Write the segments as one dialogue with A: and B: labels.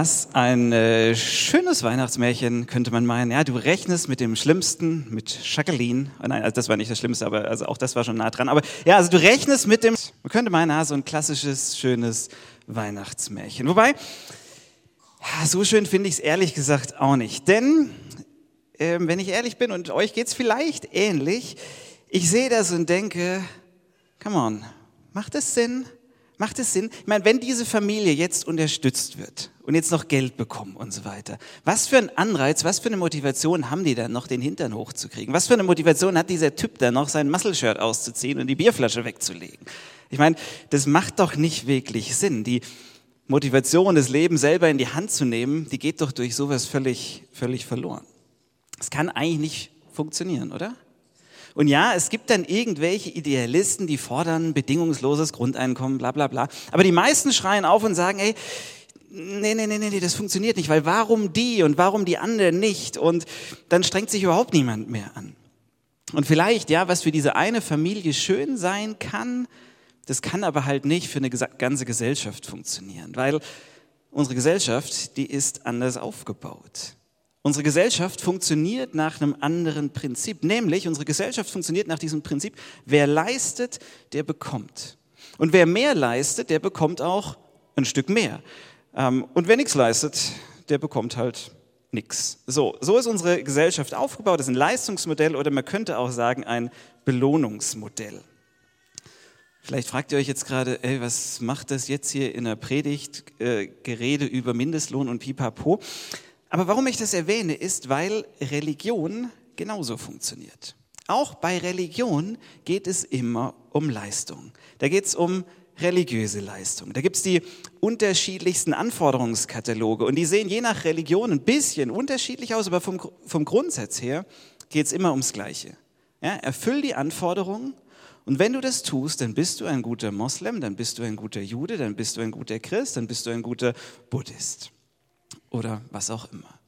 A: Was ein äh, schönes Weihnachtsmärchen, könnte man meinen. Ja, du rechnest mit dem Schlimmsten, mit Jacqueline. Oh nein, also das war nicht das Schlimmste, aber also auch das war schon nah dran. Aber ja, also du rechnest mit dem, man könnte meinen, ja, so ein klassisches, schönes Weihnachtsmärchen. Wobei, ja, so schön finde ich es ehrlich gesagt auch nicht. Denn, äh, wenn ich ehrlich bin, und euch geht es vielleicht ähnlich, ich sehe das und denke, come on, macht es Sinn? Macht es Sinn? Ich meine, wenn diese Familie jetzt unterstützt wird und jetzt noch Geld bekommen und so weiter, was für ein Anreiz, was für eine Motivation haben die dann noch, den Hintern hochzukriegen? Was für eine Motivation hat dieser Typ dann noch, sein Muscle-Shirt auszuziehen und die Bierflasche wegzulegen? Ich meine, das macht doch nicht wirklich Sinn. Die Motivation, das Leben selber in die Hand zu nehmen, die geht doch durch sowas völlig, völlig verloren. Das kann eigentlich nicht funktionieren, oder? Und ja, es gibt dann irgendwelche Idealisten, die fordern bedingungsloses Grundeinkommen, bla bla bla. Aber die meisten schreien auf und sagen, ey, nee, nee, nee, nee, das funktioniert nicht, weil warum die und warum die anderen nicht? Und dann strengt sich überhaupt niemand mehr an. Und vielleicht, ja, was für diese eine Familie schön sein kann, das kann aber halt nicht für eine ganze Gesellschaft funktionieren, weil unsere Gesellschaft, die ist anders aufgebaut. Unsere Gesellschaft funktioniert nach einem anderen Prinzip, nämlich unsere Gesellschaft funktioniert nach diesem Prinzip, wer leistet, der bekommt. Und wer mehr leistet, der bekommt auch ein Stück mehr. Ähm, und wer nichts leistet, der bekommt halt nichts. So, so ist unsere Gesellschaft aufgebaut. Das ist ein Leistungsmodell oder man könnte auch sagen ein Belohnungsmodell. Vielleicht fragt ihr euch jetzt gerade, ey, was macht das jetzt hier in der Predigt, äh, Gerede über Mindestlohn und Pipapo? Aber warum ich das erwähne, ist, weil Religion genauso funktioniert. Auch bei Religion geht es immer um Leistung. Da geht es um religiöse Leistung. Da gibt es die unterschiedlichsten Anforderungskataloge und die sehen je nach Religion ein bisschen unterschiedlich aus, aber vom, vom Grundsatz her geht es immer ums Gleiche. Ja, erfüll die Anforderungen und wenn du das tust, dann bist du ein guter Moslem, dann bist du ein guter Jude, dann bist du ein guter Christ, dann bist du ein guter Buddhist oder was auch immer.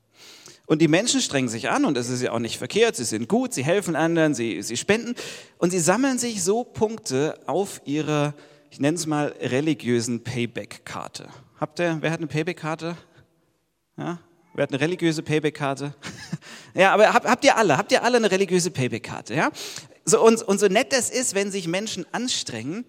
A: Und die Menschen strengen sich an und das ist ja auch nicht verkehrt, sie sind gut, sie helfen anderen, sie, sie spenden und sie sammeln sich so Punkte auf ihrer, ich nenne es mal, religiösen Payback-Karte. Habt ihr, wer hat eine Payback-Karte? Ja? Wer hat eine religiöse Payback-Karte? ja, aber habt, habt ihr alle, habt ihr alle eine religiöse Payback-Karte? Ja? So, und, und so nett das ist, wenn sich Menschen anstrengen,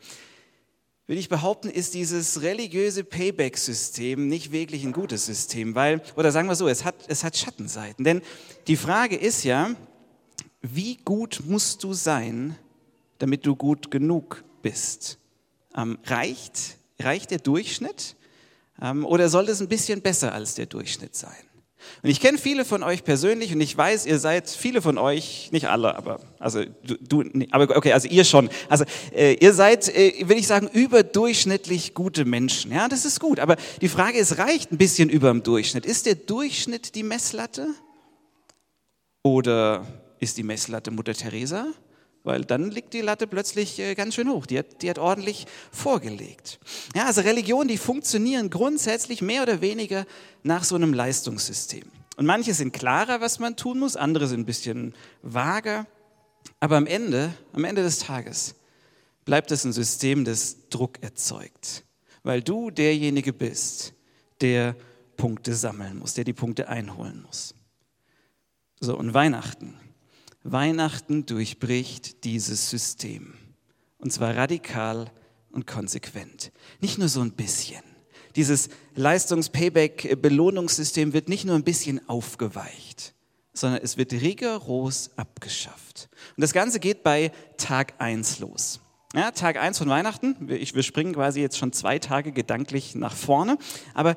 A: will ich behaupten, ist dieses religiöse Payback-System nicht wirklich ein gutes System, weil, oder sagen wir so, es hat, es hat Schattenseiten. Denn die Frage ist ja, wie gut musst du sein, damit du gut genug bist? Ähm, reicht, reicht der Durchschnitt ähm, oder soll es ein bisschen besser als der Durchschnitt sein? Und ich kenne viele von euch persönlich und ich weiß, ihr seid viele von euch, nicht alle, aber also du, du aber okay, also ihr schon. Also äh, ihr seid, äh, will ich sagen, überdurchschnittlich gute Menschen. Ja, das ist gut. Aber die Frage ist, reicht ein bisschen über dem Durchschnitt? Ist der Durchschnitt die Messlatte? Oder ist die Messlatte Mutter Teresa? Weil dann liegt die Latte plötzlich äh, ganz schön hoch. Die hat, die hat ordentlich vorgelegt. Ja, also Religionen, die funktionieren grundsätzlich mehr oder weniger nach so einem Leistungssystem. Und manche sind klarer, was man tun muss, andere sind ein bisschen vager. Aber am Ende, am Ende des Tages bleibt es ein System, das Druck erzeugt, weil du derjenige bist, der Punkte sammeln muss, der die Punkte einholen muss. So, und Weihnachten Weihnachten durchbricht dieses System. Und zwar radikal und konsequent. Nicht nur so ein bisschen. Dieses Leistungs-Payback-Belohnungssystem wird nicht nur ein bisschen aufgeweicht, sondern es wird rigoros abgeschafft. Und das Ganze geht bei Tag 1 los. Ja, Tag 1 von Weihnachten, wir springen quasi jetzt schon zwei Tage gedanklich nach vorne, aber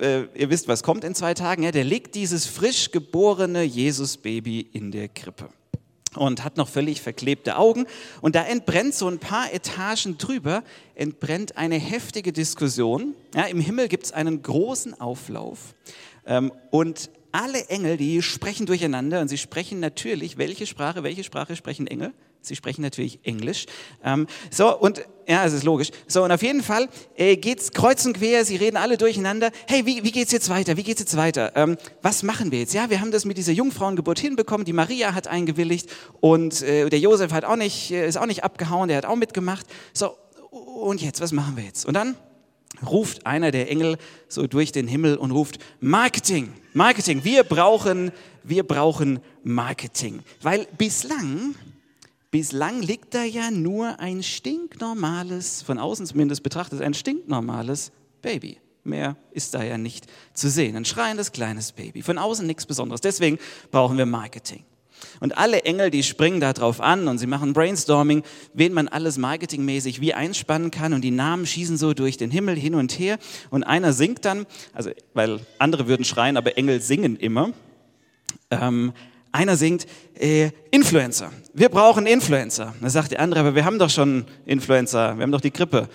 A: äh, ihr wisst, was kommt in zwei Tagen. Ja, der legt dieses frisch geborene Jesus-Baby in der Krippe und hat noch völlig verklebte Augen. Und da entbrennt so ein paar Etagen drüber, entbrennt eine heftige Diskussion. Ja, Im Himmel gibt es einen großen Auflauf ähm, und alle Engel, die sprechen durcheinander und sie sprechen natürlich, welche Sprache, welche Sprache sprechen Engel? Sie sprechen natürlich Englisch. Ähm, so, und ja, es ist logisch. So, und auf jeden Fall äh, geht's kreuz und quer, sie reden alle durcheinander. Hey, wie, wie geht's jetzt weiter? Wie geht's jetzt weiter? Ähm, was machen wir jetzt? Ja, wir haben das mit dieser Jungfrauengeburt hinbekommen. Die Maria hat eingewilligt und äh, der Josef hat auch nicht, äh, ist auch nicht abgehauen, der hat auch mitgemacht. So, und jetzt, was machen wir jetzt? Und dann ruft einer der Engel so durch den Himmel und ruft Marketing, Marketing. Wir brauchen, wir brauchen Marketing, weil bislang Bislang liegt da ja nur ein stinknormales, von außen zumindest betrachtet, ein stinknormales Baby. Mehr ist da ja nicht zu sehen. Ein schreiendes kleines Baby. Von außen nichts Besonderes. Deswegen brauchen wir Marketing. Und alle Engel, die springen da drauf an und sie machen Brainstorming, wen man alles marketingmäßig wie einspannen kann und die Namen schießen so durch den Himmel hin und her und einer singt dann, also weil andere würden schreien, aber Engel singen immer. Ähm, einer singt äh, Influencer. Wir brauchen Influencer. Da sagt der andere, aber wir haben doch schon Influencer. Wir haben doch die Grippe.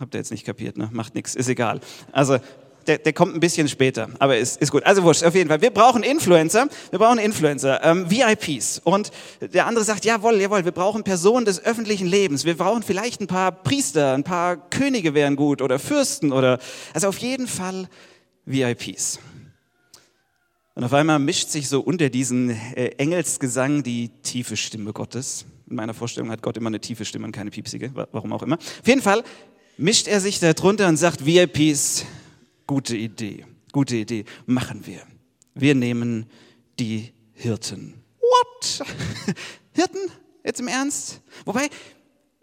A: Habt ihr jetzt nicht kapiert, ne? Macht nichts, ist egal. Also der, der kommt ein bisschen später, aber ist, ist gut. Also wurscht, auf jeden Fall. Wir brauchen Influencer, wir brauchen Influencer, ähm, VIPs. Und der andere sagt, jawohl, jawohl, wir brauchen Personen des öffentlichen Lebens. Wir brauchen vielleicht ein paar Priester, ein paar Könige wären gut oder Fürsten oder, also auf jeden Fall VIPs. Und auf einmal mischt sich so unter diesen äh, Engelsgesang die tiefe Stimme Gottes. In meiner Vorstellung hat Gott immer eine tiefe Stimme und keine piepsige, warum auch immer. Auf jeden Fall mischt er sich da drunter und sagt, VIPs, Gute Idee, gute Idee, machen wir. Wir nehmen die Hirten. What? Hirten? Jetzt im Ernst? Wobei,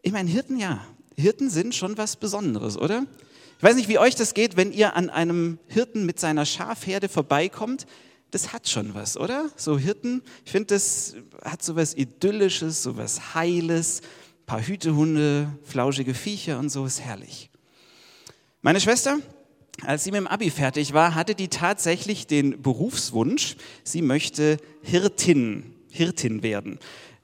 A: ich meine, Hirten ja. Hirten sind schon was Besonderes, oder? Ich weiß nicht, wie euch das geht, wenn ihr an einem Hirten mit seiner Schafherde vorbeikommt. Das hat schon was, oder? So Hirten, ich finde, das hat so was Idyllisches, so was Heiles. Ein paar Hütehunde, flauschige Viecher und so, ist herrlich. Meine Schwester, als sie mit dem Abi fertig war, hatte die tatsächlich den Berufswunsch, sie möchte Hirtin, Hirtin werden.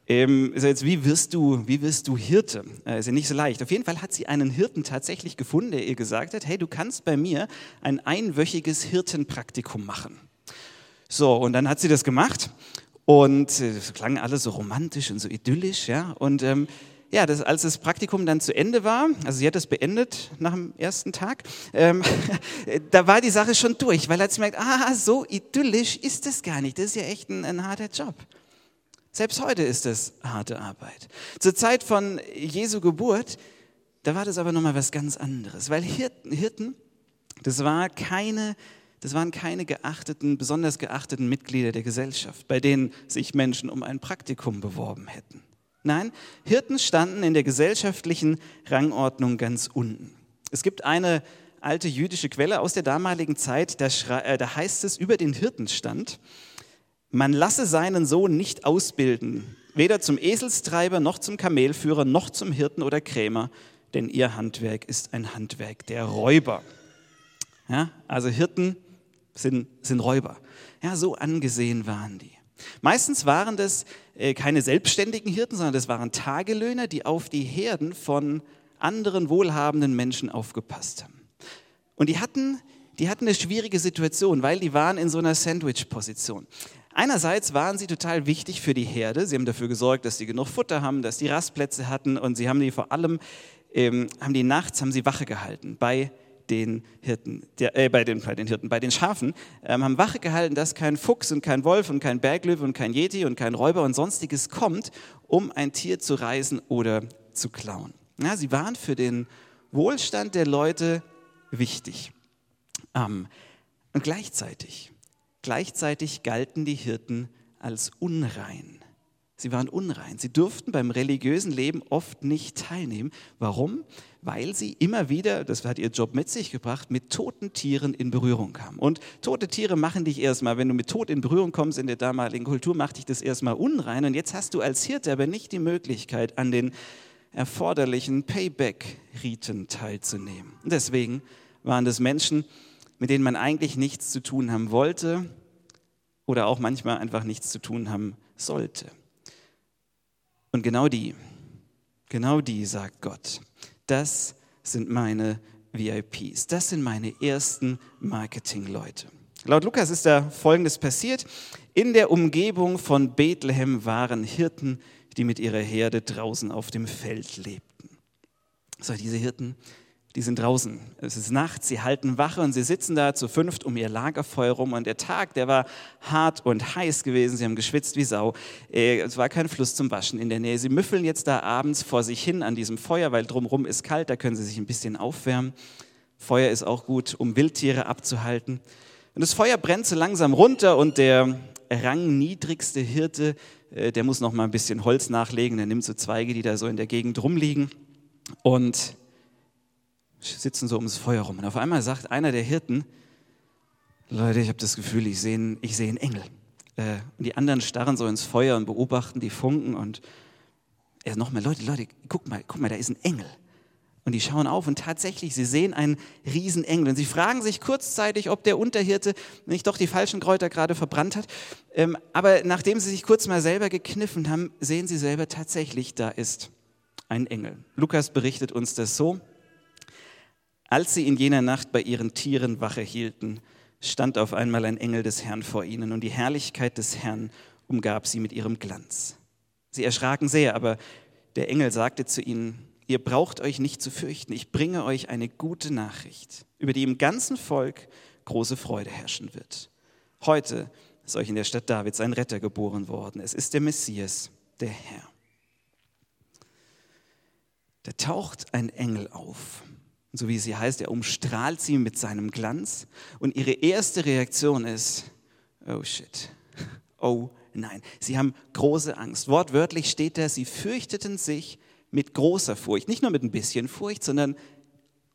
A: Ähm, also jetzt, wie wirst du, wie wirst du Hirte? Äh, ist ja nicht so leicht. Auf jeden Fall hat sie einen Hirten tatsächlich gefunden, der ihr gesagt hat, hey, du kannst bei mir ein einwöchiges Hirtenpraktikum machen. So, und dann hat sie das gemacht und äh, es klang alles so romantisch und so idyllisch, ja, und ähm, ja, das, als das Praktikum dann zu Ende war, also sie hat das beendet nach dem ersten Tag, ähm, da war die Sache schon durch, weil hat sie gemerkt, ah, so idyllisch ist das gar nicht, das ist ja echt ein, ein harter Job. Selbst heute ist das harte Arbeit. Zur Zeit von Jesu Geburt, da war das aber nochmal was ganz anderes, weil Hirten, Hirten das, war keine, das waren keine geachteten, besonders geachteten Mitglieder der Gesellschaft, bei denen sich Menschen um ein Praktikum beworben hätten. Nein, Hirten standen in der gesellschaftlichen Rangordnung ganz unten. Es gibt eine alte jüdische Quelle aus der damaligen Zeit, da, äh, da heißt es über den Hirtenstand, man lasse seinen Sohn nicht ausbilden, weder zum Eselstreiber noch zum Kamelführer noch zum Hirten oder Krämer, denn ihr Handwerk ist ein Handwerk der Räuber. Ja, also Hirten sind, sind Räuber. Ja, so angesehen waren die. Meistens waren das äh, keine selbstständigen Hirten, sondern das waren Tagelöhner, die auf die Herden von anderen wohlhabenden Menschen aufgepasst haben. Und die hatten, die hatten eine schwierige Situation, weil die waren in so einer Sandwich-Position. Einerseits waren sie total wichtig für die Herde. Sie haben dafür gesorgt, dass sie genug Futter haben, dass die Rastplätze hatten und sie haben die vor allem, ähm, haben die nachts, haben sie Wache gehalten bei den Hirten, der, äh, bei, den, bei den Hirten, bei den Schafen, ähm, haben Wache gehalten, dass kein Fuchs und kein Wolf und kein Berglöwe und kein Yeti und kein Räuber und sonstiges kommt, um ein Tier zu reißen oder zu klauen. Ja, sie waren für den Wohlstand der Leute wichtig. Ähm, und gleichzeitig, gleichzeitig galten die Hirten als unrein. Sie waren unrein. Sie durften beim religiösen Leben oft nicht teilnehmen. Warum? Weil sie immer wieder, das hat ihr Job mit sich gebracht, mit toten Tieren in Berührung kamen. Und tote Tiere machen dich erstmal, wenn du mit Tod in Berührung kommst in der damaligen Kultur, macht dich das erstmal unrein. Und jetzt hast du als Hirte aber nicht die Möglichkeit, an den erforderlichen Payback-Riten teilzunehmen. Und deswegen waren das Menschen, mit denen man eigentlich nichts zu tun haben wollte oder auch manchmal einfach nichts zu tun haben sollte. Und genau die, genau die, sagt Gott, das sind meine VIPs, das sind meine ersten Marketingleute. Laut Lukas ist da Folgendes passiert. In der Umgebung von Bethlehem waren Hirten, die mit ihrer Herde draußen auf dem Feld lebten. So, diese Hirten, die sind draußen. Es ist Nacht, sie halten Wache und sie sitzen da zu fünft um ihr Lagerfeuer rum. Und der Tag, der war hart und heiß gewesen. Sie haben geschwitzt wie Sau. Äh, es war kein Fluss zum Waschen in der Nähe. Sie müffeln jetzt da abends vor sich hin an diesem Feuer, weil drumherum ist kalt, da können sie sich ein bisschen aufwärmen. Feuer ist auch gut, um Wildtiere abzuhalten. Und das Feuer brennt so langsam runter und der rangniedrigste Hirte, äh, der muss noch mal ein bisschen Holz nachlegen. Der nimmt so Zweige, die da so in der Gegend rumliegen und sitzen so ums Feuer rum. Und auf einmal sagt einer der Hirten, Leute, ich habe das Gefühl, ich sehe ich seh einen Engel. Äh, und die anderen starren so ins Feuer und beobachten die Funken und er nochmal, Leute, Leute, guck mal, guck mal, da ist ein Engel. Und die schauen auf und tatsächlich, sie sehen einen Riesenengel. Und sie fragen sich kurzzeitig, ob der Unterhirte nicht doch die falschen Kräuter gerade verbrannt hat. Ähm, aber nachdem sie sich kurz mal selber gekniffen haben, sehen sie selber tatsächlich, da ist ein Engel. Lukas berichtet uns das so. Als sie in jener Nacht bei ihren Tieren Wache hielten, stand auf einmal ein Engel des Herrn vor ihnen und die Herrlichkeit des Herrn umgab sie mit ihrem Glanz. Sie erschraken sehr, aber der Engel sagte zu ihnen, ihr braucht euch nicht zu fürchten, ich bringe euch eine gute Nachricht, über die im ganzen Volk große Freude herrschen wird. Heute ist euch in der Stadt Davids ein Retter geboren worden. Es ist der Messias, der Herr. Da taucht ein Engel auf so wie sie heißt, er umstrahlt sie mit seinem Glanz und ihre erste Reaktion ist, oh shit, oh nein. Sie haben große Angst. Wortwörtlich steht da, sie fürchteten sich mit großer Furcht, nicht nur mit ein bisschen Furcht, sondern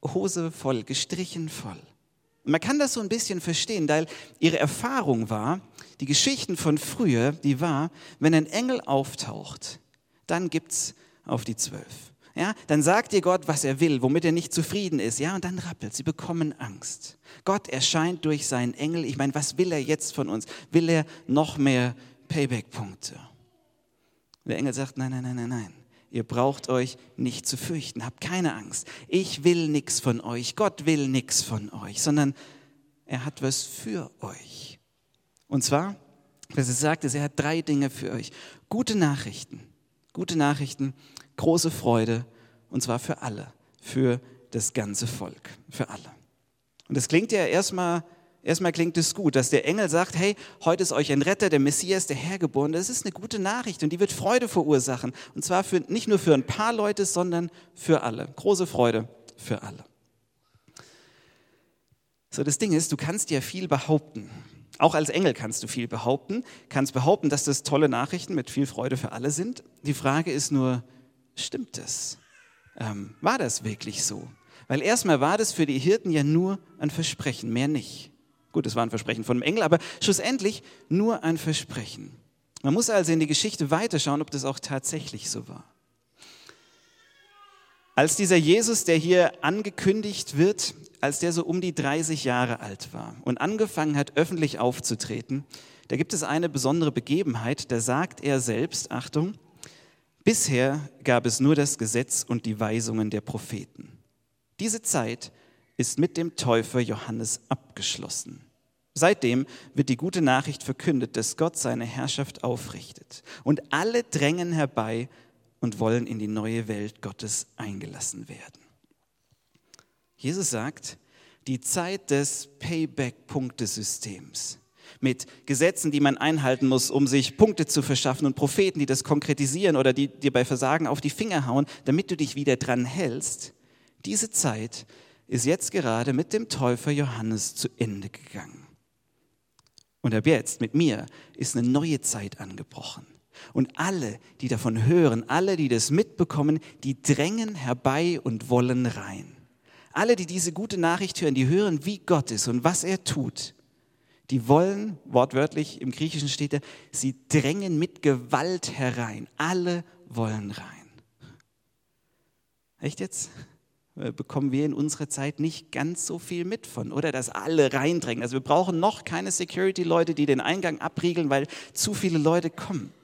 A: Hose voll, gestrichen voll. Man kann das so ein bisschen verstehen, weil ihre Erfahrung war, die Geschichten von früher, die war, wenn ein Engel auftaucht, dann gibt's auf die zwölf ja, dann sagt ihr Gott, was er will, womit er nicht zufrieden ist, ja, und dann rappelt, sie bekommen Angst. Gott erscheint durch seinen Engel. Ich meine, was will er jetzt von uns? Will er noch mehr Payback-Punkte? Der Engel sagt, nein, nein, nein, nein, nein. Ihr braucht euch nicht zu fürchten, habt keine Angst. Ich will nichts von euch, Gott will nichts von euch, sondern er hat was für euch. Und zwar, was er sagt, ist, er hat drei Dinge für euch. Gute Nachrichten. Gute Nachrichten große Freude und zwar für alle, für das ganze Volk, für alle. Und das klingt ja erstmal, erstmal klingt es gut, dass der Engel sagt, hey, heute ist euch ein Retter, der Messias, der Herr geboren. Das ist eine gute Nachricht und die wird Freude verursachen. Und zwar für, nicht nur für ein paar Leute, sondern für alle. Große Freude für alle. So, das Ding ist, du kannst ja viel behaupten. Auch als Engel kannst du viel behaupten, kannst behaupten, dass das tolle Nachrichten mit viel Freude für alle sind. Die Frage ist nur, stimmt es? Ähm, war das wirklich so? Weil erstmal war das für die Hirten ja nur ein Versprechen, mehr nicht. Gut, es war ein Versprechen von einem Engel, aber schlussendlich nur ein Versprechen. Man muss also in die Geschichte weiterschauen, ob das auch tatsächlich so war. Als dieser Jesus, der hier angekündigt wird, als der so um die 30 Jahre alt war und angefangen hat, öffentlich aufzutreten, da gibt es eine besondere Begebenheit, da sagt er selbst, Achtung, Bisher gab es nur das Gesetz und die Weisungen der Propheten. Diese Zeit ist mit dem Täufer Johannes abgeschlossen. Seitdem wird die gute Nachricht verkündet, dass Gott seine Herrschaft aufrichtet. Und alle drängen herbei und wollen in die neue Welt Gottes eingelassen werden. Jesus sagt, die Zeit des Payback-Punktesystems mit Gesetzen, die man einhalten muss, um sich Punkte zu verschaffen und Propheten, die das konkretisieren oder die dir bei Versagen auf die Finger hauen, damit du dich wieder dran hältst. Diese Zeit ist jetzt gerade mit dem Täufer Johannes zu Ende gegangen. Und ab jetzt mit mir ist eine neue Zeit angebrochen. Und alle, die davon hören, alle, die das mitbekommen, die drängen herbei und wollen rein. Alle, die diese gute Nachricht hören, die hören, wie Gott ist und was er tut die wollen, wortwörtlich im Griechischen steht da, sie drängen mit Gewalt herein. Alle wollen rein. Echt jetzt? Bekommen wir in unserer Zeit nicht ganz so viel mit von, oder? Dass alle reindrängen. Also wir brauchen noch keine Security-Leute, die den Eingang abriegeln, weil zu viele Leute kommen.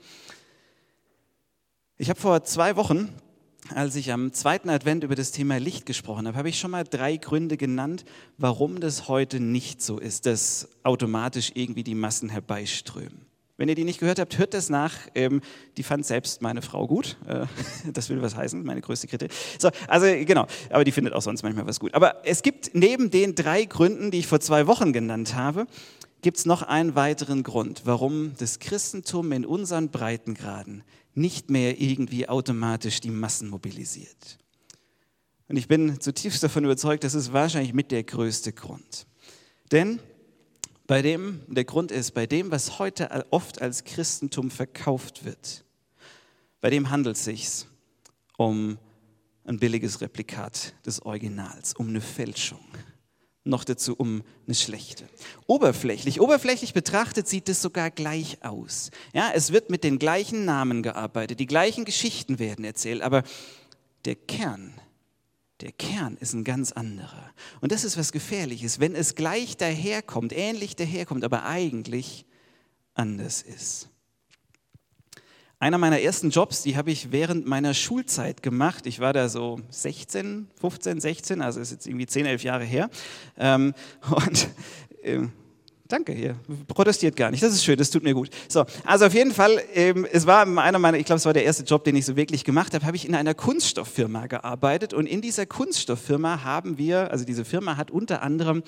A: Ich habe vor zwei Wochen als ich am zweiten Advent über das Thema Licht gesprochen habe, habe ich schon mal drei Gründe genannt, warum das heute nicht so ist, dass automatisch irgendwie die Massen herbeiströmen. Wenn ihr die nicht gehört habt, hört das nach. Ähm, die fand selbst meine Frau gut. Äh, das will was heißen, meine größte Kritik. So, also genau, aber die findet auch sonst manchmal was gut. Aber es gibt neben den drei Gründen, die ich vor zwei Wochen genannt habe, gibt es noch einen weiteren Grund, warum das Christentum in unseren Breitengraden nicht mehr irgendwie automatisch die Massen mobilisiert. Und ich bin zutiefst davon überzeugt, das ist wahrscheinlich mit der größte Grund. Denn bei dem, der Grund ist, bei dem, was heute oft als Christentum verkauft wird, bei dem handelt es sich um ein billiges Replikat des Originals, um eine Fälschung. Noch dazu um eine schlechte. Oberflächlich, oberflächlich betrachtet sieht es sogar gleich aus. Ja, es wird mit den gleichen Namen gearbeitet, die gleichen Geschichten werden erzählt, aber der Kern, der Kern ist ein ganz anderer. Und das ist was Gefährliches, wenn es gleich daherkommt, ähnlich daherkommt, aber eigentlich anders ist. Einer meiner ersten Jobs, die habe ich während meiner Schulzeit gemacht. Ich war da so 16, 15, 16, also ist jetzt irgendwie 10, 11 Jahre her. Ähm, und äh, Danke, ihr protestiert gar nicht. Das ist schön, das tut mir gut. So, also auf jeden Fall, ähm, es war einer meiner, ich glaube, es war der erste Job, den ich so wirklich gemacht habe, habe ich in einer Kunststofffirma gearbeitet und in dieser Kunststofffirma haben wir, also diese Firma hat unter anderem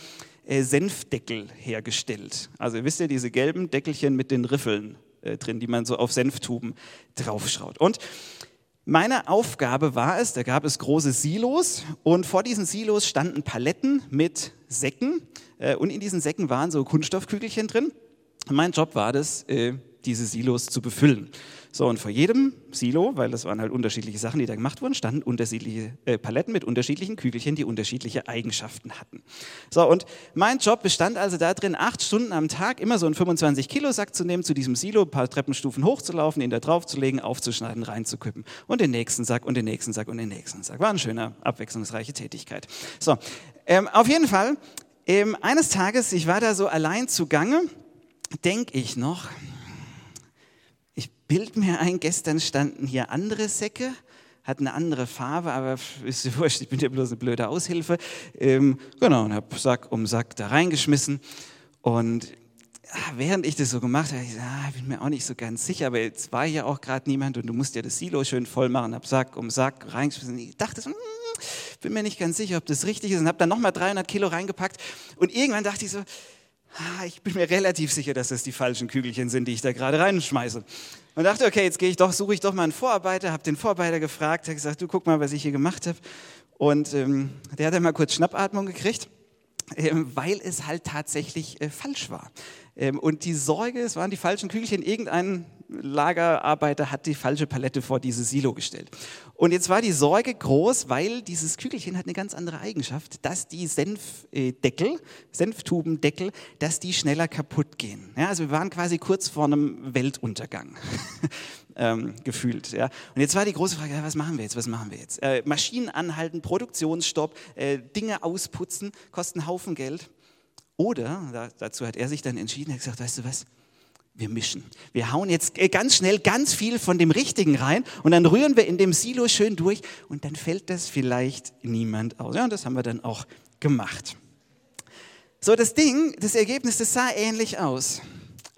A: äh, Senfdeckel hergestellt. Also ihr wisst ja, diese gelben Deckelchen mit den Riffeln äh, drin, die man so auf Senftuben draufschraut. Und meine Aufgabe war es, da gab es große Silos und vor diesen Silos standen Paletten mit Säcken äh, und in diesen Säcken waren so Kunststoffkügelchen drin. mein Job war das, äh, diese Silos zu befüllen. So, und vor jedem Silo, weil das waren halt unterschiedliche Sachen, die da gemacht wurden, standen unterschiedliche äh, Paletten mit unterschiedlichen Kügelchen, die unterschiedliche Eigenschaften hatten. So, und mein Job bestand also darin, acht Stunden am Tag immer so einen 25-Kilo-Sack zu nehmen, zu diesem Silo, ein paar Treppenstufen hochzulaufen, ihn da draufzulegen, aufzuschneiden, reinzukippen. Und den nächsten Sack und den nächsten Sack und den nächsten Sack. War eine schöne, abwechslungsreiche Tätigkeit. So, ähm, auf jeden Fall, ähm, eines Tages, ich war da so allein zugange, denke ich noch, bild mir ein, gestern standen hier andere Säcke, hatten eine andere Farbe, aber ist wurscht, ich bin ja bloß eine blöde Aushilfe. Ähm, genau, und habe Sack um Sack da reingeschmissen. Und ah, während ich das so gemacht habe, ich ah, bin mir auch nicht so ganz sicher, aber jetzt war hier auch gerade niemand und du musst ja das Silo schön voll machen, habe Sack um Sack reingeschmissen. Ich dachte so, hm, bin mir nicht ganz sicher, ob das richtig ist und habe dann nochmal 300 Kilo reingepackt. Und irgendwann dachte ich so, ah, ich bin mir relativ sicher, dass das die falschen Kügelchen sind, die ich da gerade reinschmeiße. Und dachte, okay, jetzt gehe ich doch, suche ich doch mal einen Vorarbeiter, habe den Vorarbeiter gefragt, habe gesagt, du guck mal, was ich hier gemacht habe. Und ähm, der hat dann mal kurz Schnappatmung gekriegt, ähm, weil es halt tatsächlich äh, falsch war. Ähm, und die Sorge, es waren die falschen Kügelchen, irgendein Lagerarbeiter hat die falsche Palette vor dieses Silo gestellt. Und jetzt war die Sorge groß, weil dieses Kügelchen hat eine ganz andere Eigenschaft, dass die Senfdeckel, Senftubendeckel, dass die schneller kaputt gehen. Ja, also wir waren quasi kurz vor einem Weltuntergang. ähm, gefühlt. Ja. Und jetzt war die große Frage, was machen wir jetzt, was machen wir jetzt? Äh, Maschinen anhalten, Produktionsstopp, äh, Dinge ausputzen, kosten einen Haufen Geld. Oder, da, dazu hat er sich dann entschieden, er hat gesagt, weißt du was, wir mischen. Wir hauen jetzt äh, ganz schnell ganz viel von dem Richtigen rein und dann rühren wir in dem Silo schön durch und dann fällt das vielleicht niemand aus. Ja, und das haben wir dann auch gemacht. So, das Ding, das Ergebnis, das sah ähnlich aus.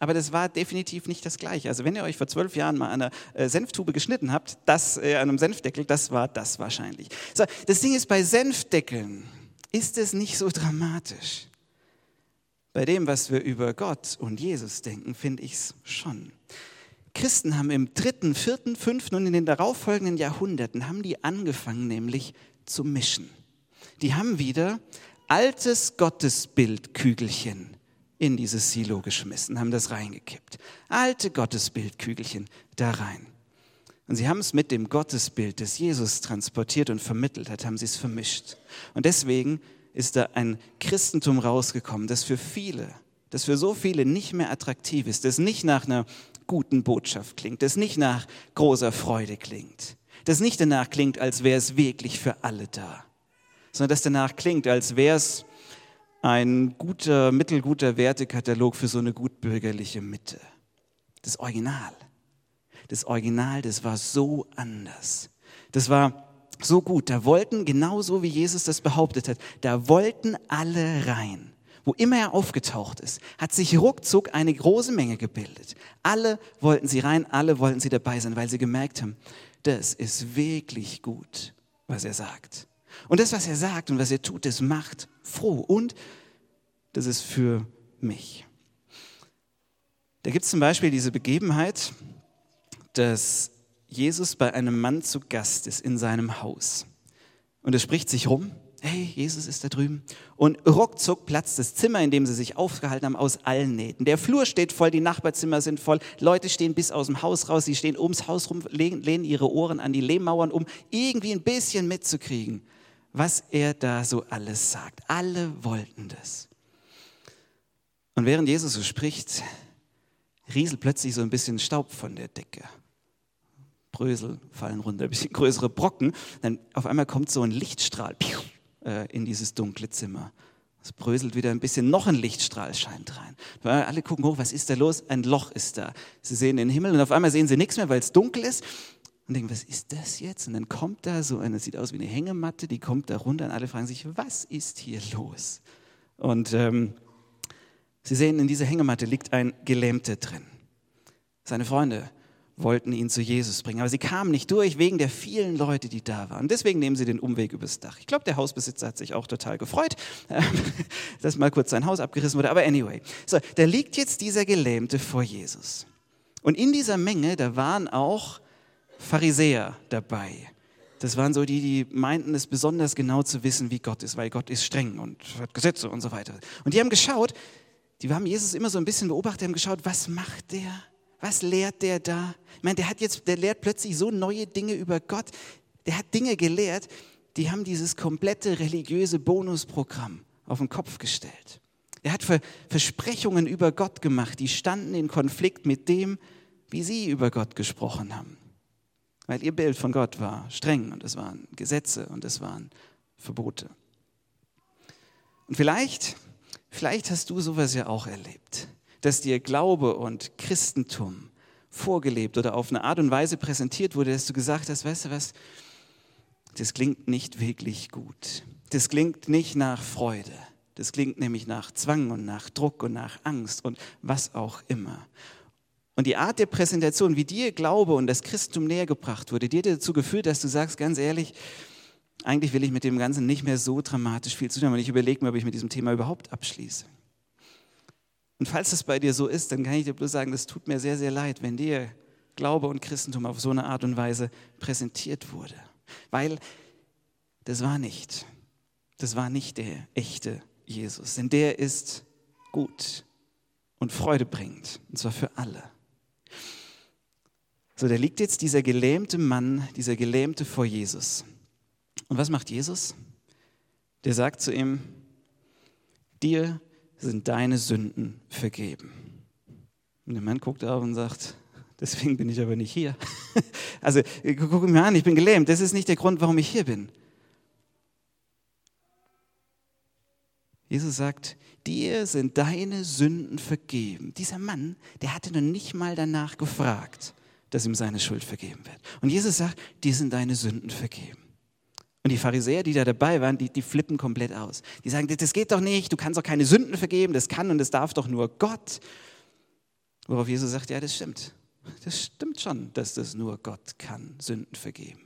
A: Aber das war definitiv nicht das Gleiche. Also wenn ihr euch vor zwölf Jahren mal eine äh, Senftube geschnitten habt, das äh, an einem Senfdeckel, das war das wahrscheinlich. So, das Ding ist, bei Senfdeckeln ist es nicht so dramatisch. Bei dem, was wir über Gott und Jesus denken, finde ich es schon. Christen haben im dritten, vierten, fünften und in den darauffolgenden Jahrhunderten haben die angefangen, nämlich zu mischen. Die haben wieder altes Gottesbildkügelchen in dieses Silo geschmissen, haben das reingekippt. Alte Gottesbildkügelchen da rein. Und sie haben es mit dem Gottesbild, das Jesus transportiert und vermittelt hat, haben sie es vermischt. Und deswegen ist da ein Christentum rausgekommen, das für viele, das für so viele nicht mehr attraktiv ist, das nicht nach einer guten Botschaft klingt, das nicht nach großer Freude klingt, das nicht danach klingt, als wäre es wirklich für alle da, sondern das danach klingt, als wäre es ein guter, mittelguter Wertekatalog für so eine gutbürgerliche Mitte. Das Original. Das Original, das war so anders. Das war so gut. Da wollten, genauso wie Jesus das behauptet hat, da wollten alle rein. Wo immer er aufgetaucht ist, hat sich ruckzuck eine große Menge gebildet. Alle wollten sie rein, alle wollten sie dabei sein, weil sie gemerkt haben, das ist wirklich gut, was er sagt. Und das, was er sagt und was er tut, das macht froh. Und das ist für mich. Da gibt es zum Beispiel diese Begebenheit, dass Jesus bei einem Mann zu Gast ist in seinem Haus. Und es spricht sich rum, hey, Jesus ist da drüben. Und ruckzuck platzt das Zimmer, in dem sie sich aufgehalten haben, aus allen Nähten. Der Flur steht voll, die Nachbarzimmer sind voll, Leute stehen bis aus dem Haus raus, sie stehen ums Haus rum, lehnen ihre Ohren an die Lehmmauern, um irgendwie ein bisschen mitzukriegen, was er da so alles sagt. Alle wollten das. Und während Jesus so spricht, rieselt plötzlich so ein bisschen Staub von der Decke. Brösel fallen runter, ein bisschen größere Brocken. Dann auf einmal kommt so ein Lichtstrahl äh, in dieses dunkle Zimmer. Es bröselt wieder ein bisschen, noch ein Lichtstrahl scheint rein. Alle gucken hoch, was ist da los? Ein Loch ist da. Sie sehen den Himmel und auf einmal sehen sie nichts mehr, weil es dunkel ist. Und denken, was ist das jetzt? Und dann kommt da so eine, sieht aus wie eine Hängematte, die kommt da runter und alle fragen sich, was ist hier los? Und ähm, sie sehen, in dieser Hängematte liegt ein Gelähmter drin. Seine Freunde wollten ihn zu Jesus bringen. Aber sie kamen nicht durch wegen der vielen Leute, die da waren. Deswegen nehmen sie den Umweg übers Dach. Ich glaube, der Hausbesitzer hat sich auch total gefreut, dass mal kurz sein Haus abgerissen wurde. Aber anyway, so, da liegt jetzt dieser Gelähmte vor Jesus. Und in dieser Menge, da waren auch Pharisäer dabei. Das waren so die, die meinten es besonders genau zu wissen, wie Gott ist, weil Gott ist streng und hat Gesetze und so weiter. Und die haben geschaut, die haben Jesus immer so ein bisschen beobachtet, haben geschaut, was macht der? Was lehrt der da? Ich meine, der hat jetzt, der lehrt plötzlich so neue Dinge über Gott. Der hat Dinge gelehrt, die haben dieses komplette religiöse Bonusprogramm auf den Kopf gestellt. Er hat Versprechungen über Gott gemacht, die standen in Konflikt mit dem, wie sie über Gott gesprochen haben. Weil ihr Bild von Gott war streng und es waren Gesetze und es waren Verbote. Und vielleicht, vielleicht hast du sowas ja auch erlebt dass dir Glaube und Christentum vorgelebt oder auf eine Art und Weise präsentiert wurde, dass du gesagt hast, weißt du was, das klingt nicht wirklich gut. Das klingt nicht nach Freude. Das klingt nämlich nach Zwang und nach Druck und nach Angst und was auch immer. Und die Art der Präsentation, wie dir Glaube und das Christentum näher gebracht wurde, dir dazu geführt, dass du sagst, ganz ehrlich, eigentlich will ich mit dem Ganzen nicht mehr so dramatisch viel zu tun haben und ich überlege mir, ob ich mit diesem Thema überhaupt abschließe. Und falls das bei dir so ist, dann kann ich dir bloß sagen, das tut mir sehr, sehr leid, wenn dir Glaube und Christentum auf so eine Art und Weise präsentiert wurde. Weil das war nicht, das war nicht der echte Jesus, denn der ist gut und Freude bringt, und zwar für alle. So, da liegt jetzt dieser gelähmte Mann, dieser Gelähmte vor Jesus. Und was macht Jesus? Der sagt zu ihm, dir sind deine Sünden vergeben. Und der Mann guckt auf und sagt, deswegen bin ich aber nicht hier. Also guck mir an, ich bin gelähmt. Das ist nicht der Grund, warum ich hier bin. Jesus sagt, dir sind deine Sünden vergeben. Dieser Mann, der hatte noch nicht mal danach gefragt, dass ihm seine Schuld vergeben wird. Und Jesus sagt, dir sind deine Sünden vergeben. Und die Pharisäer, die da dabei waren, die, die flippen komplett aus. Die sagen, das geht doch nicht, du kannst doch keine Sünden vergeben, das kann und das darf doch nur Gott. Worauf Jesus sagt, ja, das stimmt. Das stimmt schon, dass das nur Gott kann, Sünden vergeben.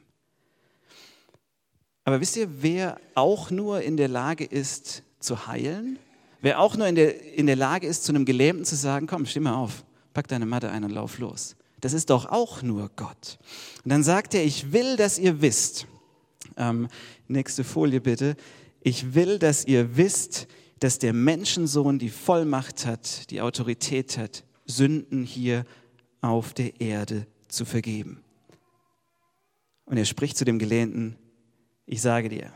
A: Aber wisst ihr, wer auch nur in der Lage ist zu heilen? Wer auch nur in der, in der Lage ist, zu einem Gelähmten zu sagen, komm, steh mal auf, pack deine Matte ein und lauf los. Das ist doch auch nur Gott. Und dann sagt er, ich will, dass ihr wisst, ähm, nächste Folie bitte. Ich will, dass ihr wisst, dass der Menschensohn die Vollmacht hat, die Autorität hat, Sünden hier auf der Erde zu vergeben. Und er spricht zu dem Gelähmten, ich sage dir,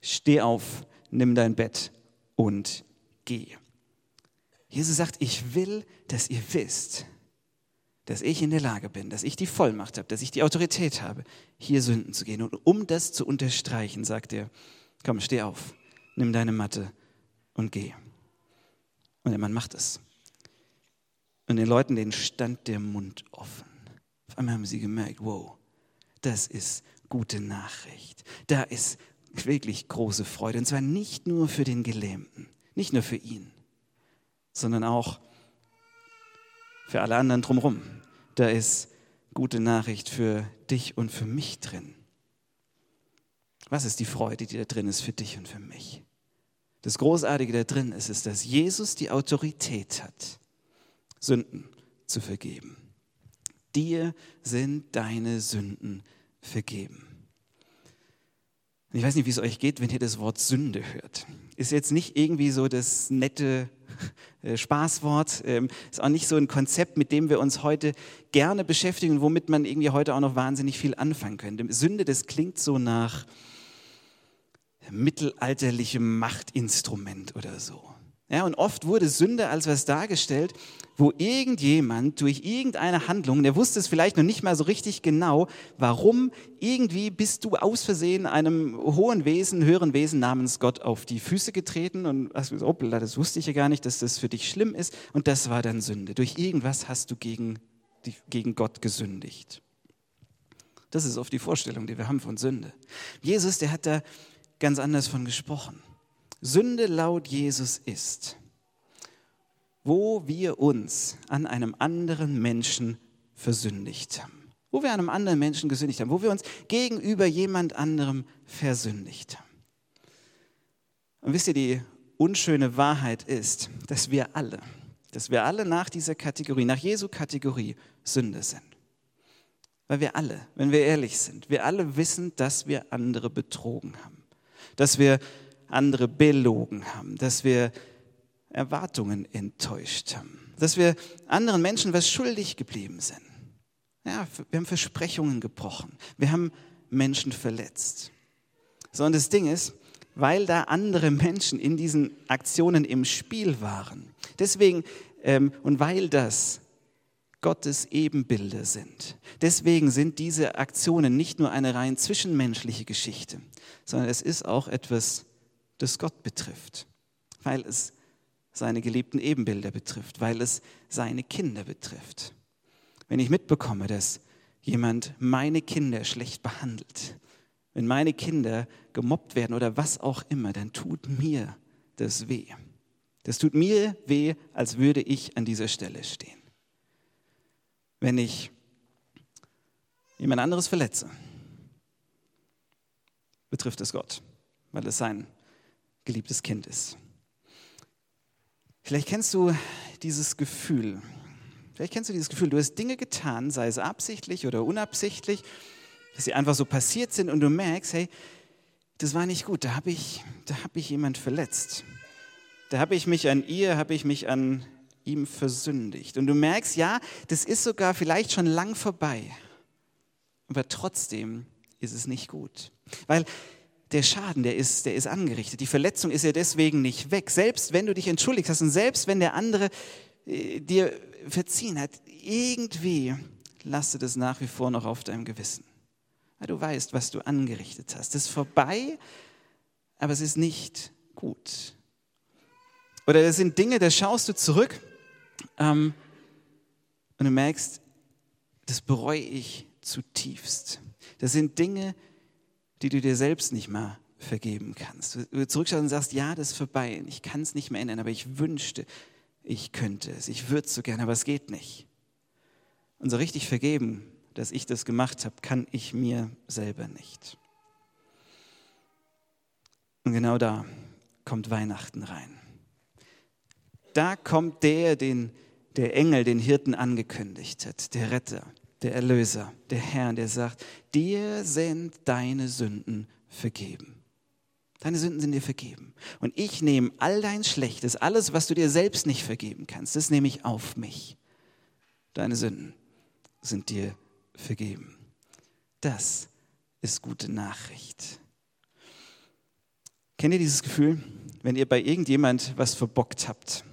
A: steh auf, nimm dein Bett und geh. Jesus sagt, ich will, dass ihr wisst, dass ich in der Lage bin, dass ich die Vollmacht habe, dass ich die Autorität habe, hier Sünden zu gehen. Und um das zu unterstreichen, sagt er, komm, steh auf, nimm deine Matte und geh. Und der Mann macht es. Und den Leuten, denen stand der Mund offen. Auf einmal haben sie gemerkt, wow, das ist gute Nachricht. Da ist wirklich große Freude. Und zwar nicht nur für den Gelähmten, nicht nur für ihn, sondern auch für für alle anderen drumherum. Da ist gute Nachricht für dich und für mich drin. Was ist die Freude, die da drin ist für dich und für mich? Das Großartige da drin ist, ist, dass Jesus die Autorität hat, Sünden zu vergeben. Dir sind deine Sünden vergeben. Ich weiß nicht, wie es euch geht, wenn ihr das Wort Sünde hört. Ist jetzt nicht irgendwie so das nette äh, Spaßwort, ähm, ist auch nicht so ein Konzept, mit dem wir uns heute gerne beschäftigen womit man irgendwie heute auch noch wahnsinnig viel anfangen könnte. Sünde, das klingt so nach mittelalterlichem Machtinstrument oder so. Ja, und oft wurde Sünde als was dargestellt, wo irgendjemand durch irgendeine Handlung, der wusste es vielleicht noch nicht mal so richtig genau, warum, irgendwie bist du aus Versehen einem hohen Wesen, höheren Wesen namens Gott auf die Füße getreten und hast gesagt, hoppla, das wusste ich ja gar nicht, dass das für dich schlimm ist. Und das war dann Sünde. Durch irgendwas hast du gegen, gegen Gott gesündigt. Das ist oft die Vorstellung, die wir haben von Sünde. Jesus, der hat da ganz anders von gesprochen. Sünde laut Jesus ist, wo wir uns an einem anderen Menschen versündigt haben. Wo wir einem anderen Menschen gesündigt haben, wo wir uns gegenüber jemand anderem versündigt haben. Und wisst ihr, die unschöne Wahrheit ist, dass wir alle, dass wir alle nach dieser Kategorie, nach Jesu Kategorie Sünde sind. Weil wir alle, wenn wir ehrlich sind, wir alle wissen, dass wir andere betrogen haben. Dass wir andere belogen haben, dass wir Erwartungen enttäuscht haben, dass wir anderen Menschen was schuldig geblieben sind. Ja, wir haben Versprechungen gebrochen, wir haben Menschen verletzt. So, und das Ding ist, weil da andere Menschen in diesen Aktionen im Spiel waren, deswegen ähm, und weil das Gottes Ebenbilder sind. Deswegen sind diese Aktionen nicht nur eine rein zwischenmenschliche Geschichte, sondern es ist auch etwas das Gott betrifft, weil es seine geliebten Ebenbilder betrifft, weil es seine Kinder betrifft. Wenn ich mitbekomme, dass jemand meine Kinder schlecht behandelt, wenn meine Kinder gemobbt werden oder was auch immer, dann tut mir das weh. Das tut mir weh, als würde ich an dieser Stelle stehen. Wenn ich jemand anderes verletze, betrifft es Gott, weil es sein geliebtes Kind ist. Vielleicht kennst du dieses Gefühl. Vielleicht kennst du dieses Gefühl, du hast Dinge getan, sei es absichtlich oder unabsichtlich, dass sie einfach so passiert sind und du merkst, hey, das war nicht gut, da habe ich, hab ich jemand verletzt. Da habe ich mich an ihr, habe ich mich an ihm versündigt. Und du merkst, ja, das ist sogar vielleicht schon lang vorbei, aber trotzdem ist es nicht gut. Weil der Schaden, der ist, der ist angerichtet. Die Verletzung ist ja deswegen nicht weg. Selbst wenn du dich entschuldigt hast und selbst wenn der andere äh, dir verziehen hat, irgendwie lastet es nach wie vor noch auf deinem Gewissen. Weil du weißt, was du angerichtet hast. Es ist vorbei, aber es ist nicht gut. Oder das sind Dinge, da schaust du zurück ähm, und du merkst, das bereue ich zutiefst. Das sind Dinge, die die du dir selbst nicht mal vergeben kannst. Du zurückschaust und sagst, ja, das ist vorbei, ich kann es nicht mehr ändern, aber ich wünschte, ich könnte es, ich würde es so gerne, aber es geht nicht. Und so richtig vergeben, dass ich das gemacht habe, kann ich mir selber nicht. Und genau da kommt Weihnachten rein. Da kommt der, den der Engel den Hirten angekündigt hat, der Retter, der Erlöser, der Herr, der sagt, dir sind deine Sünden vergeben. Deine Sünden sind dir vergeben. Und ich nehme all dein Schlechtes, alles, was du dir selbst nicht vergeben kannst, das nehme ich auf mich. Deine Sünden sind dir vergeben. Das ist gute Nachricht. Kennt ihr dieses Gefühl, wenn ihr bei irgendjemand was verbockt habt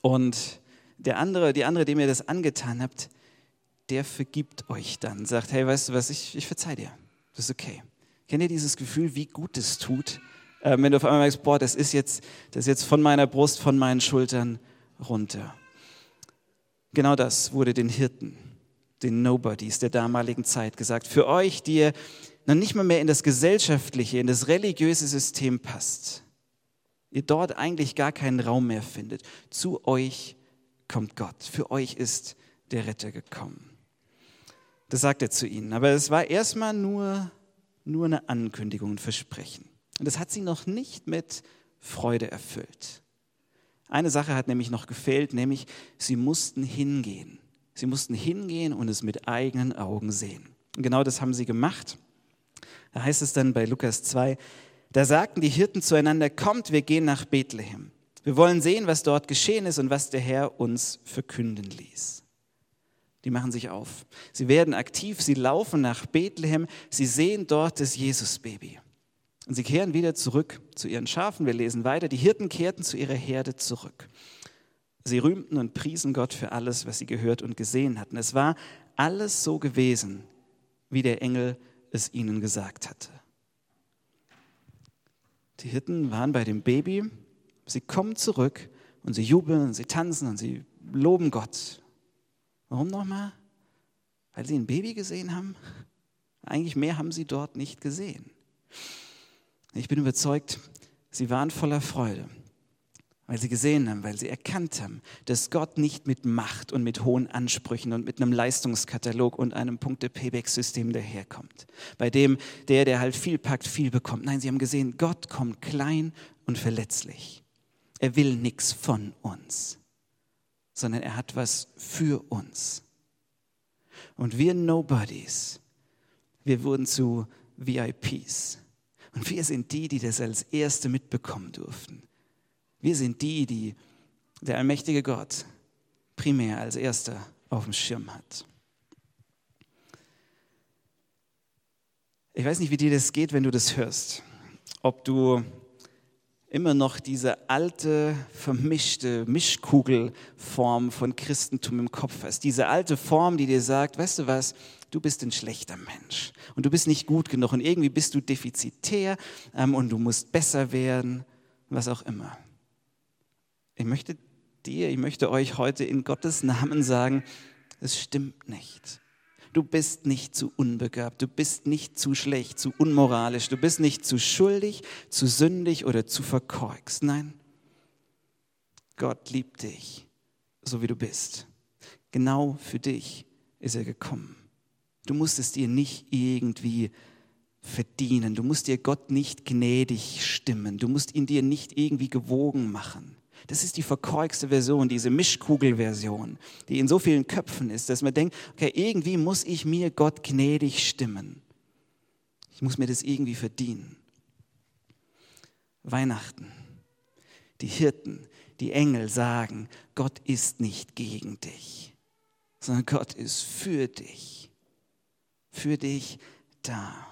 A: und der andere, die andere, dem ihr das angetan habt, der vergibt euch dann, sagt, hey, weißt du was, ich, ich verzeih dir, das ist okay. Kennt ihr dieses Gefühl, wie gut es tut, äh, wenn du auf einmal merkst, boah, das ist, jetzt, das ist jetzt von meiner Brust, von meinen Schultern runter. Genau das wurde den Hirten, den Nobodies der damaligen Zeit gesagt. Für euch, die ihr noch nicht mal mehr in das gesellschaftliche, in das religiöse System passt, ihr dort eigentlich gar keinen Raum mehr findet, zu euch kommt Gott. Für euch ist der Retter gekommen. Das sagt er zu ihnen. Aber es war erstmal nur, nur eine Ankündigung, ein Versprechen. Und das hat sie noch nicht mit Freude erfüllt. Eine Sache hat nämlich noch gefehlt, nämlich sie mussten hingehen. Sie mussten hingehen und es mit eigenen Augen sehen. Und genau das haben sie gemacht. Da heißt es dann bei Lukas 2, da sagten die Hirten zueinander, kommt, wir gehen nach Bethlehem. Wir wollen sehen, was dort geschehen ist und was der Herr uns verkünden ließ. Die machen sich auf. Sie werden aktiv, sie laufen nach Bethlehem, sie sehen dort das Jesusbaby. Und sie kehren wieder zurück zu ihren Schafen. Wir lesen weiter. Die Hirten kehrten zu ihrer Herde zurück. Sie rühmten und priesen Gott für alles, was sie gehört und gesehen hatten. Es war alles so gewesen, wie der Engel es ihnen gesagt hatte. Die Hirten waren bei dem Baby, sie kommen zurück und sie jubeln, sie tanzen und sie loben Gott. Warum nochmal? Weil sie ein Baby gesehen haben? Eigentlich mehr haben sie dort nicht gesehen. Ich bin überzeugt, sie waren voller Freude weil sie gesehen haben, weil sie erkannt haben, dass Gott nicht mit Macht und mit hohen Ansprüchen und mit einem Leistungskatalog und einem Punkte-Payback-System daherkommt, bei dem der, der halt viel packt, viel bekommt. Nein, sie haben gesehen, Gott kommt klein und verletzlich. Er will nichts von uns, sondern er hat was für uns. Und wir Nobodies, wir wurden zu VIPs. Und wir sind die, die das als Erste mitbekommen durften. Wir sind die, die der allmächtige Gott primär als Erster auf dem Schirm hat. Ich weiß nicht, wie dir das geht, wenn du das hörst. Ob du immer noch diese alte, vermischte Mischkugelform von Christentum im Kopf hast. Diese alte Form, die dir sagt, weißt du was, du bist ein schlechter Mensch und du bist nicht gut genug und irgendwie bist du defizitär ähm, und du musst besser werden, was auch immer. Ich möchte dir, ich möchte euch heute in Gottes Namen sagen, es stimmt nicht. Du bist nicht zu unbegabt, du bist nicht zu schlecht, zu unmoralisch, du bist nicht zu schuldig, zu sündig oder zu verkorkst. Nein, Gott liebt dich, so wie du bist. Genau für dich ist er gekommen. Du musst es dir nicht irgendwie verdienen. Du musst dir Gott nicht gnädig stimmen. Du musst ihn dir nicht irgendwie gewogen machen. Das ist die verkorkste Version, diese Mischkugelversion, die in so vielen Köpfen ist, dass man denkt, okay, irgendwie muss ich mir Gott gnädig stimmen. Ich muss mir das irgendwie verdienen. Weihnachten. Die Hirten, die Engel sagen, Gott ist nicht gegen dich, sondern Gott ist für dich. Für dich da.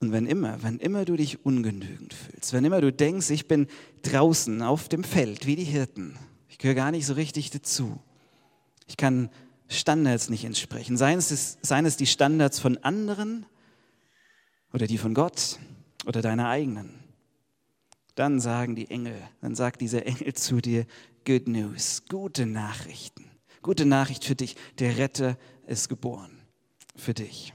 A: Und wenn immer, wenn immer du dich ungenügend fühlst, wenn immer du denkst, ich bin draußen auf dem Feld wie die Hirten, ich gehöre gar nicht so richtig dazu, ich kann Standards nicht entsprechen, seien es, seien es die Standards von anderen oder die von Gott oder deine eigenen, dann sagen die Engel, dann sagt dieser Engel zu dir, Good News, gute Nachrichten, gute Nachricht für dich, der Retter ist geboren für dich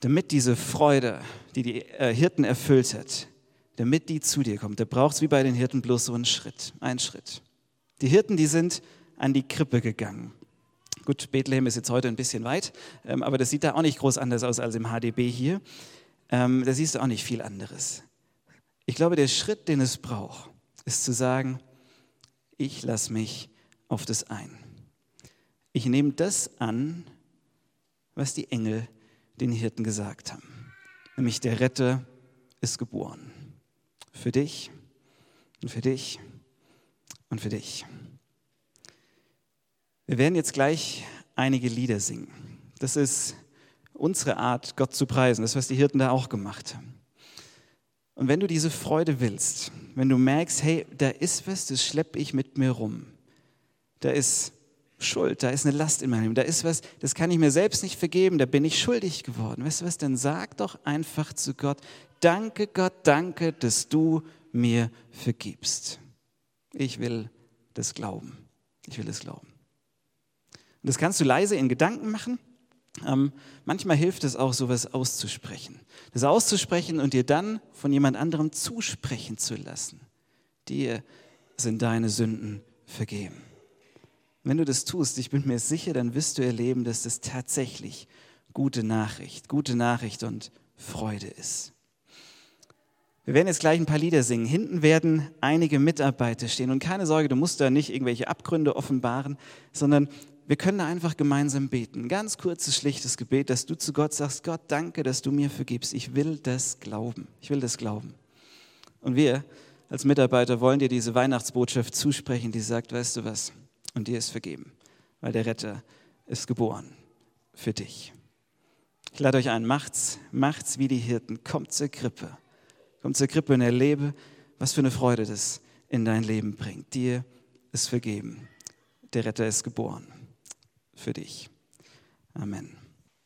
A: damit diese Freude, die die äh, Hirten erfüllt hat, damit die zu dir kommt, da braucht es wie bei den Hirten bloß so einen Schritt, einen Schritt. Die Hirten, die sind an die Krippe gegangen. Gut, Bethlehem ist jetzt heute ein bisschen weit, ähm, aber das sieht da auch nicht groß anders aus als im HDB hier. Ähm, da siehst du auch nicht viel anderes. Ich glaube, der Schritt, den es braucht, ist zu sagen, ich lasse mich auf das ein. Ich nehme das an, was die Engel den Hirten gesagt haben. Nämlich der Retter ist geboren. Für dich und für dich und für dich. Wir werden jetzt gleich einige Lieder singen. Das ist unsere Art, Gott zu preisen. Das, was die Hirten da auch gemacht haben. Und wenn du diese Freude willst, wenn du merkst, hey, da ist was, das schleppe ich mit mir rum. Da ist Schuld, da ist eine Last in meinem Leben, da ist was, das kann ich mir selbst nicht vergeben, da bin ich schuldig geworden. Weißt du was, dann sag doch einfach zu Gott, danke Gott, danke, dass du mir vergibst. Ich will das glauben. Ich will es glauben. Und das kannst du leise in Gedanken machen. Ähm, manchmal hilft es auch, sowas auszusprechen. Das auszusprechen und dir dann von jemand anderem zusprechen zu lassen. Dir sind deine Sünden vergeben. Wenn du das tust, ich bin mir sicher, dann wirst du erleben, dass das tatsächlich gute Nachricht, gute Nachricht und Freude ist. Wir werden jetzt gleich ein paar Lieder singen. Hinten werden einige Mitarbeiter stehen. Und keine Sorge, du musst da nicht irgendwelche Abgründe offenbaren, sondern wir können da einfach gemeinsam beten. Ganz kurzes, schlichtes Gebet, dass du zu Gott sagst, Gott, danke, dass du mir vergibst. Ich will das glauben. Ich will das glauben. Und wir als Mitarbeiter wollen dir diese Weihnachtsbotschaft zusprechen, die sagt, weißt du was, und dir ist vergeben, weil der Retter ist geboren für dich. Ich lade euch ein, macht's, macht's wie die Hirten, kommt zur Krippe. Kommt zur Krippe und erlebe, was für eine Freude das in dein Leben bringt. Dir ist vergeben. Der Retter ist geboren für dich. Amen.